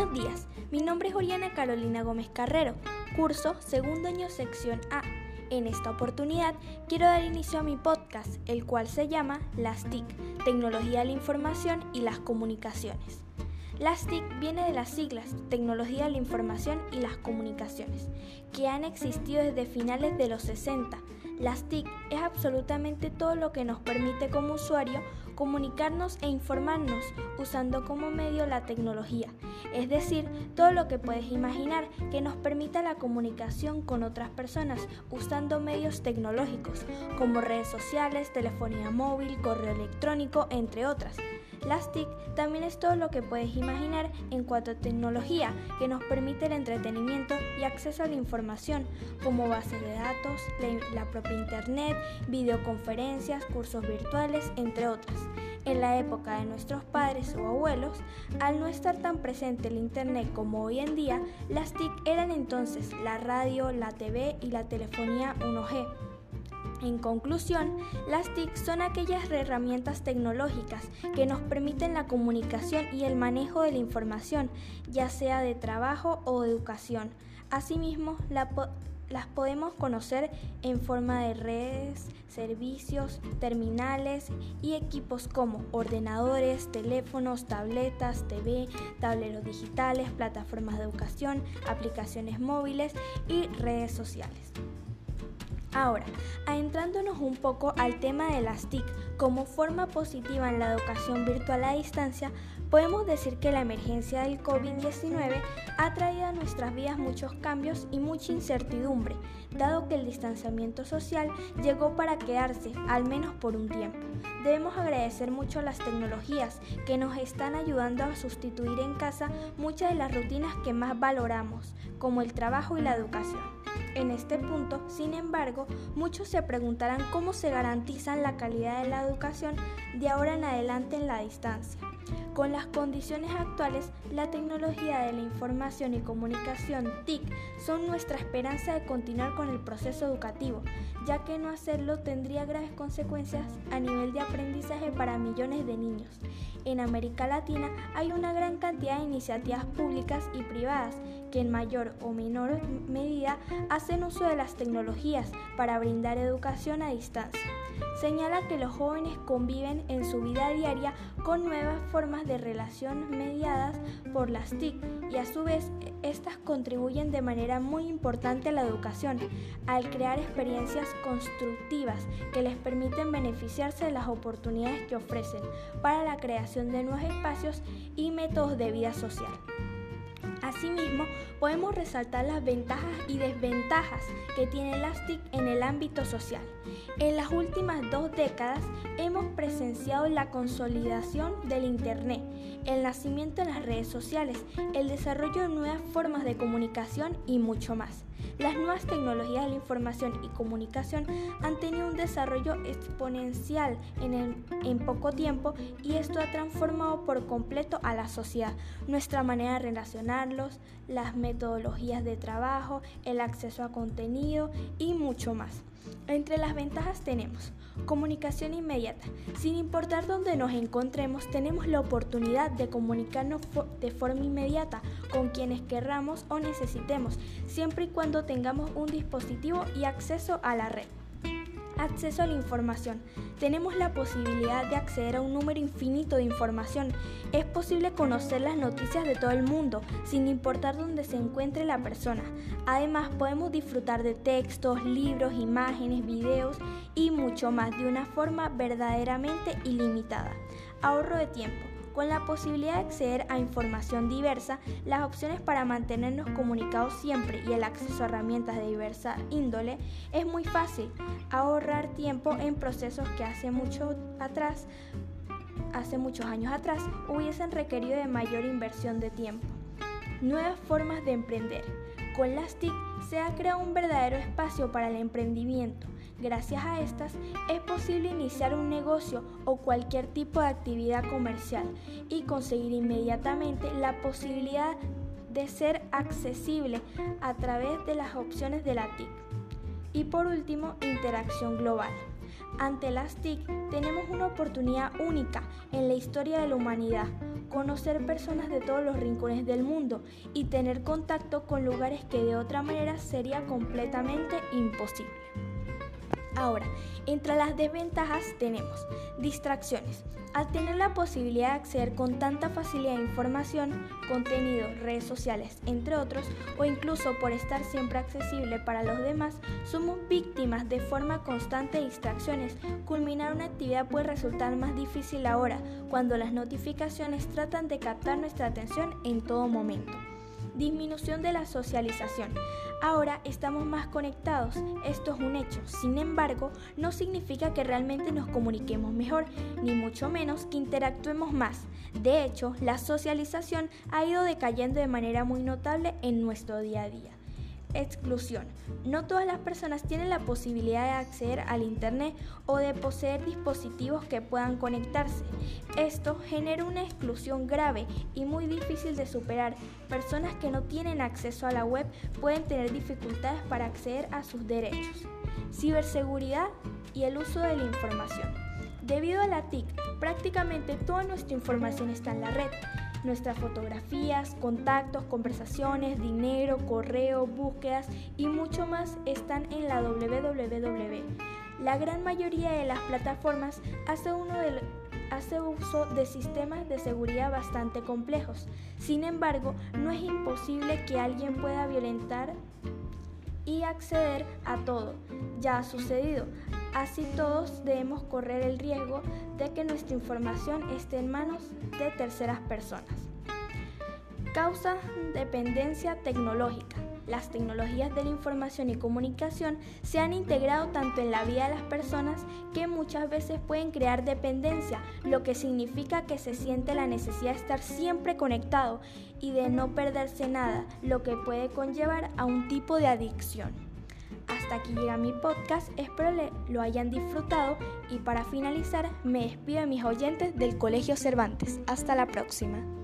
Buenos días, mi nombre es Oriana Carolina Gómez Carrero, curso segundo año sección A. En esta oportunidad quiero dar inicio a mi podcast, el cual se llama Las TIC, Tecnología de la Información y las Comunicaciones. Las TIC viene de las siglas Tecnología de la Información y las Comunicaciones, que han existido desde finales de los 60. Las TIC es absolutamente todo lo que nos permite como usuario comunicarnos e informarnos usando como medio la tecnología, es decir, todo lo que puedes imaginar que nos permita la comunicación con otras personas usando medios tecnológicos como redes sociales, telefonía móvil, correo electrónico, entre otras. Las TIC también es todo lo que puedes imaginar en cuanto a tecnología que nos permite el entretenimiento y acceso a la información, como bases de datos, la, propia Internet, videoconferencias, cursos virtuales, entre otras. En la época de nuestros padres o abuelos, al no estar tan presente el Internet como hoy en día, las TIC eran entonces la radio, la TV y la telefonía 1G. En conclusión, las TIC son aquellas herramientas tecnológicas que nos permiten la comunicación y el manejo de la información, ya sea de trabajo o educación. Asimismo, las podemos conocer en forma de redes, servicios, terminales y equipos como ordenadores, teléfonos, tabletas, TV, tableros digitales, plataformas de educación, aplicaciones móviles y redes sociales. Ahora, adentrándonos un poco al tema de las TIC como forma positiva en la educación virtual a distancia, podemos decir que la emergencia del COVID-19 ha traído a nuestras vidas muchos cambios y mucha incertidumbre, dado que el distanciamiento social llegó para quedarse, al menos por un tiempo. Debemos agradecer mucho a las tecnologías que nos están ayudando a sustituir en casa muchas de las rutinas que más valoramos, como el trabajo y la educación. En este punto, sin embargo, muchos se preguntarán cómo se garantizan la calidad de la educación de ahora en adelante en la distancia. Con las condiciones actuales, la tecnología de la información y comunicación TIC son nuestra esperanza de continuar con el proceso educativo, ya que no hacerlo tendría graves consecuencias a nivel de aprendizaje para millones de niños. En América Latina hay una gran cantidad de iniciativas públicas y privadas que en mayor o menor medida hacen uso de las tecnologías para brindar educación a distancia. Señala que los jóvenes conviven en su vida diaria con nuevas formas relación mediadas por las TIC y a su vez estas contribuyen de manera muy importante a la educación al crear experiencias constructivas que les permiten beneficiarse de las oportunidades que ofrecen para la creación de nuevos espacios y métodos de vida social. Asimismo, podemos resaltar las ventajas y desventajas que tiene las TIC en el ámbito social. En las últimas dos décadas hemos presenciado la consolidación del Internet, el nacimiento de las redes sociales, el desarrollo de nuevas formas de comunicación y mucho más. Las nuevas tecnologías de la información y comunicación han tenido un desarrollo exponencial en, en, poco tiempo y esto ha transformado por completo a la sociedad, nuestra manera de relacionarlos, las metodologías de trabajo, el acceso a contenido y mucho más. Entre las ventajas tenemos comunicación inmediata. Sin importar dónde nos encontremos, tenemos la oportunidad de comunicarnos de forma inmediata con quienes querramos o necesitemos, siempre y cuando tengamos un dispositivo y acceso a la red. Acceso a la información. Tenemos la posibilidad de acceder a un número infinito de información. Es posible conocer las noticias de todo el mundo, sin importar dónde se encuentre la persona. Además, podemos disfrutar de textos, libros, imágenes, videos y mucho más de una forma verdaderamente ilimitada. Ahorro de tiempo. Con la posibilidad de acceder a información diversa, las opciones para mantenernos comunicados siempre y el acceso a herramientas de diversa índole es muy fácil. Ahorrar tiempo en procesos que hace mucho atrás, hace muchos años atrás, hubiesen requerido de mayor inversión de tiempo. Nuevas formas de emprender. Con las TIC se ha creado un verdadero espacio para el emprendimiento. Gracias a estas es posible iniciar un negocio o cualquier tipo de actividad comercial y conseguir inmediatamente la posibilidad de ser accesible a través de las opciones de la TIC. Y por último, interacción global. Ante las TIC tenemos una oportunidad única en la historia de la humanidad, conocer personas de todos los rincones del mundo y tener contacto con lugares que de otra manera sería completamente imposible. Ahora, entre las desventajas tenemos distracciones. Al tener la posibilidad de acceder con tanta facilidad a información, contenido, redes sociales, entre otros, o incluso por estar siempre accesible para los demás, somos víctimas de forma constante de distracciones. Culminar una actividad puede resultar más difícil ahora, cuando las notificaciones tratan de captar nuestra atención en todo momento. Disminución de la socialización. Ahora estamos más conectados, esto es un hecho. Sin embargo, no significa que realmente nos comuniquemos mejor, ni mucho menos que interactuemos más. De hecho, la socialización ha ido decayendo de manera muy notable en nuestro día a día. Exclusión. No todas las personas tienen la posibilidad de acceder al Internet o de poseer dispositivos que puedan conectarse. Esto genera una exclusión grave y muy difícil de superar. Personas que no tienen acceso a la web pueden tener dificultades para acceder a sus derechos. Ciberseguridad y el uso de la información. Debido a la TIC, prácticamente toda nuestra información está en la red. Nuestras fotografías, contactos, conversaciones, dinero, correo, búsquedas y mucho más están en la www. La gran mayoría de las plataformas hace, uno hace uso de sistemas de seguridad bastante complejos. Sin embargo, no es imposible que alguien pueda violentar y acceder a todo. Ya ha sucedido. Así todos debemos correr el riesgo de que nuestra información esté en manos de terceras personas. Causa dependencia tecnológica. Las tecnologías de la información y comunicación se han integrado tanto en la vida de las personas que muchas veces pueden crear dependencia, lo que significa que se siente la necesidad de estar siempre conectado y de no perderse nada, lo que puede conllevar a un tipo de adicción. Hasta aquí llega mi podcast, espero lo hayan disfrutado y para finalizar me despido de mis oyentes del Colegio Cervantes. Hasta la próxima.